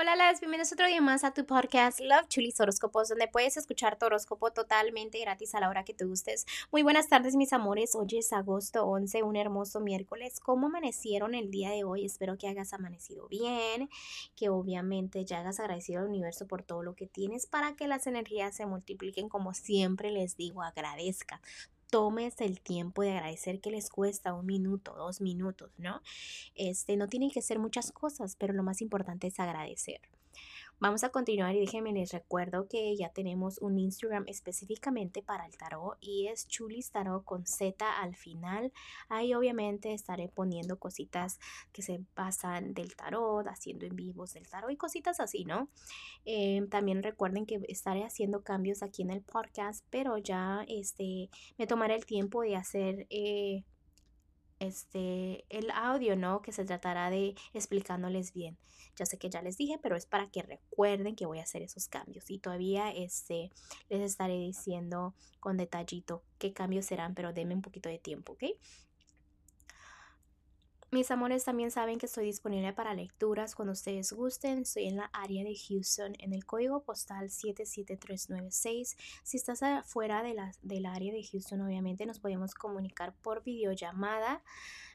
Hola, las bienvenidos otro día más a tu podcast Love Chulis Horóscopos, donde puedes escuchar tu horóscopo totalmente gratis a la hora que te gustes. Muy buenas tardes, mis amores. Hoy es agosto 11, un hermoso miércoles. ¿Cómo amanecieron el día de hoy? Espero que hayas amanecido bien, que obviamente ya hagas agradecido al universo por todo lo que tienes para que las energías se multipliquen. Como siempre les digo, agradezca tomes el tiempo de agradecer que les cuesta un minuto, dos minutos, ¿no? Este, no tienen que ser muchas cosas, pero lo más importante es agradecer. Vamos a continuar y déjenme les recuerdo que ya tenemos un Instagram específicamente para el tarot y es Chulis Tarot con Z al final. Ahí obviamente estaré poniendo cositas que se pasan del tarot, haciendo en vivos del tarot y cositas así, ¿no? Em, también recuerden que estaré haciendo cambios aquí en el podcast, pero ya este, me tomaré el tiempo de hacer... Eh, este, el audio, ¿no? Que se tratará de explicándoles bien. Ya sé que ya les dije, pero es para que recuerden que voy a hacer esos cambios. Y todavía este, les estaré diciendo con detallito qué cambios serán, pero denme un poquito de tiempo, ¿ok? Mis amores también saben que estoy disponible para lecturas cuando ustedes gusten. Estoy en la área de Houston en el código postal 77396. Si estás fuera de la, del área de Houston, obviamente nos podemos comunicar por videollamada.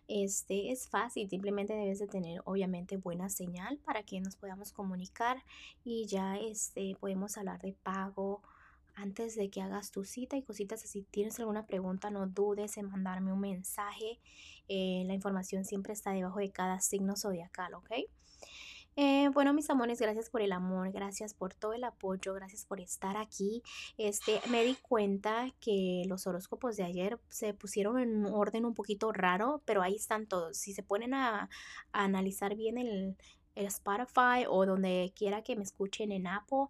Este es fácil, simplemente debes de tener obviamente buena señal para que nos podamos comunicar y ya este podemos hablar de pago, antes de que hagas tu cita y cositas. Si tienes alguna pregunta, no dudes en mandarme un mensaje. Eh, la información siempre está debajo de cada signo zodiacal, ¿ok? Eh, bueno, mis amores, gracias por el amor, gracias por todo el apoyo, gracias por estar aquí. Este, me di cuenta que los horóscopos de ayer se pusieron en un orden un poquito raro, pero ahí están todos. Si se ponen a, a analizar bien el, el Spotify o donde quiera que me escuchen en Apple,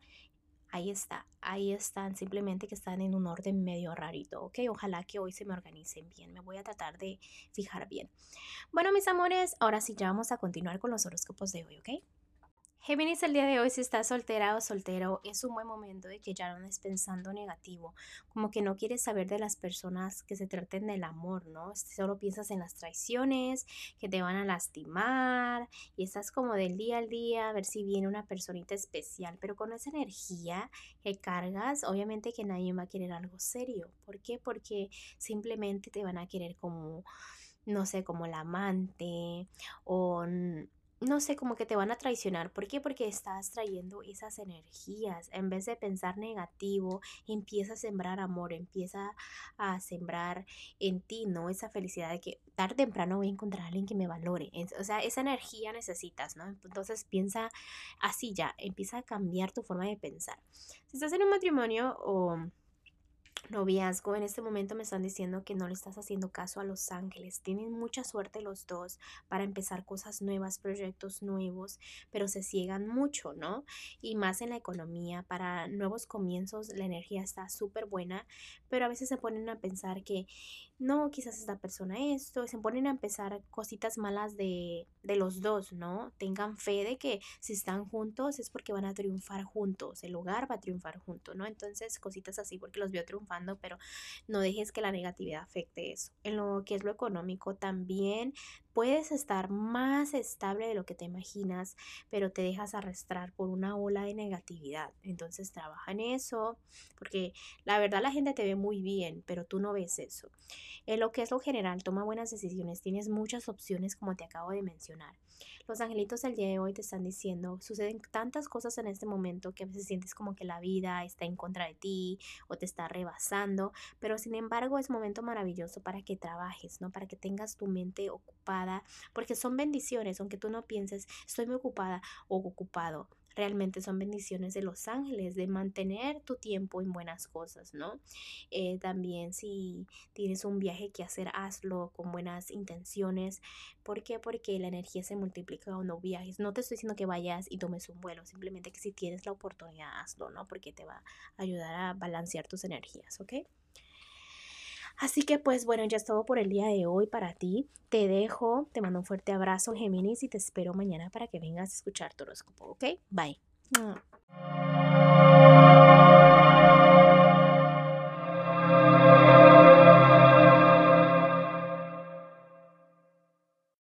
ahí está, ahí están, simplemente que están en un orden medio rarito, ¿ok? Ojalá que hoy se me organicen bien, me voy a tratar de fijar bien. Bueno, mis amores, ahora sí ya vamos a continuar con los horóscopos de hoy, ¿ok? Géminis, el día de hoy, si estás soltera o soltero, es un buen momento de que ya no estés pensando negativo, como que no quieres saber de las personas que se traten del amor, ¿no? Solo piensas en las traiciones, que te van a lastimar, y estás como del día al día a ver si viene una personita especial, pero con esa energía que cargas, obviamente que nadie va a querer algo serio. ¿Por qué? Porque simplemente te van a querer como no sé, como la amante o no sé, como que te van a traicionar. ¿Por qué? Porque estás trayendo esas energías. En vez de pensar negativo, empieza a sembrar amor, empieza a sembrar en ti, ¿no? Esa felicidad de que tarde o temprano voy a encontrar a alguien que me valore. O sea, esa energía necesitas, ¿no? Entonces piensa así ya, empieza a cambiar tu forma de pensar. Si estás en un matrimonio o noviazgo, en este momento me están diciendo que no le estás haciendo caso a los ángeles. Tienen mucha suerte los dos para empezar cosas nuevas, proyectos nuevos, pero se ciegan mucho, ¿no? Y más en la economía, para nuevos comienzos la energía está súper buena, pero a veces se ponen a pensar que no, quizás esta persona esto, se ponen a empezar cositas malas de, de los dos, ¿no? Tengan fe de que si están juntos es porque van a triunfar juntos, el hogar va a triunfar junto, ¿no? Entonces, cositas así porque los veo pero no dejes que la negatividad afecte eso. En lo que es lo económico también puedes estar más estable de lo que te imaginas, pero te dejas arrastrar por una ola de negatividad. Entonces trabaja en eso, porque la verdad la gente te ve muy bien, pero tú no ves eso. En lo que es lo general, toma buenas decisiones, tienes muchas opciones como te acabo de mencionar. Los angelitos del día de hoy te están diciendo, suceden tantas cosas en este momento que a veces sientes como que la vida está en contra de ti o te está rebasando, pero sin embargo es momento maravilloso para que trabajes, ¿no? Para que tengas tu mente porque son bendiciones, aunque tú no pienses, estoy muy ocupada o ocupado realmente son bendiciones de los ángeles, de mantener tu tiempo en buenas cosas, ¿no? Eh, también si tienes un viaje que hacer, hazlo con buenas intenciones. ¿Por qué? Porque la energía se multiplica cuando viajes. No te estoy diciendo que vayas y tomes un vuelo, simplemente que si tienes la oportunidad, hazlo, ¿no? Porque te va a ayudar a balancear tus energías, ¿ok? Así que pues bueno, ya es todo por el día de hoy para ti. Te dejo, te mando un fuerte abrazo Géminis y te espero mañana para que vengas a escuchar tu horóscopo, ¿ok? Bye.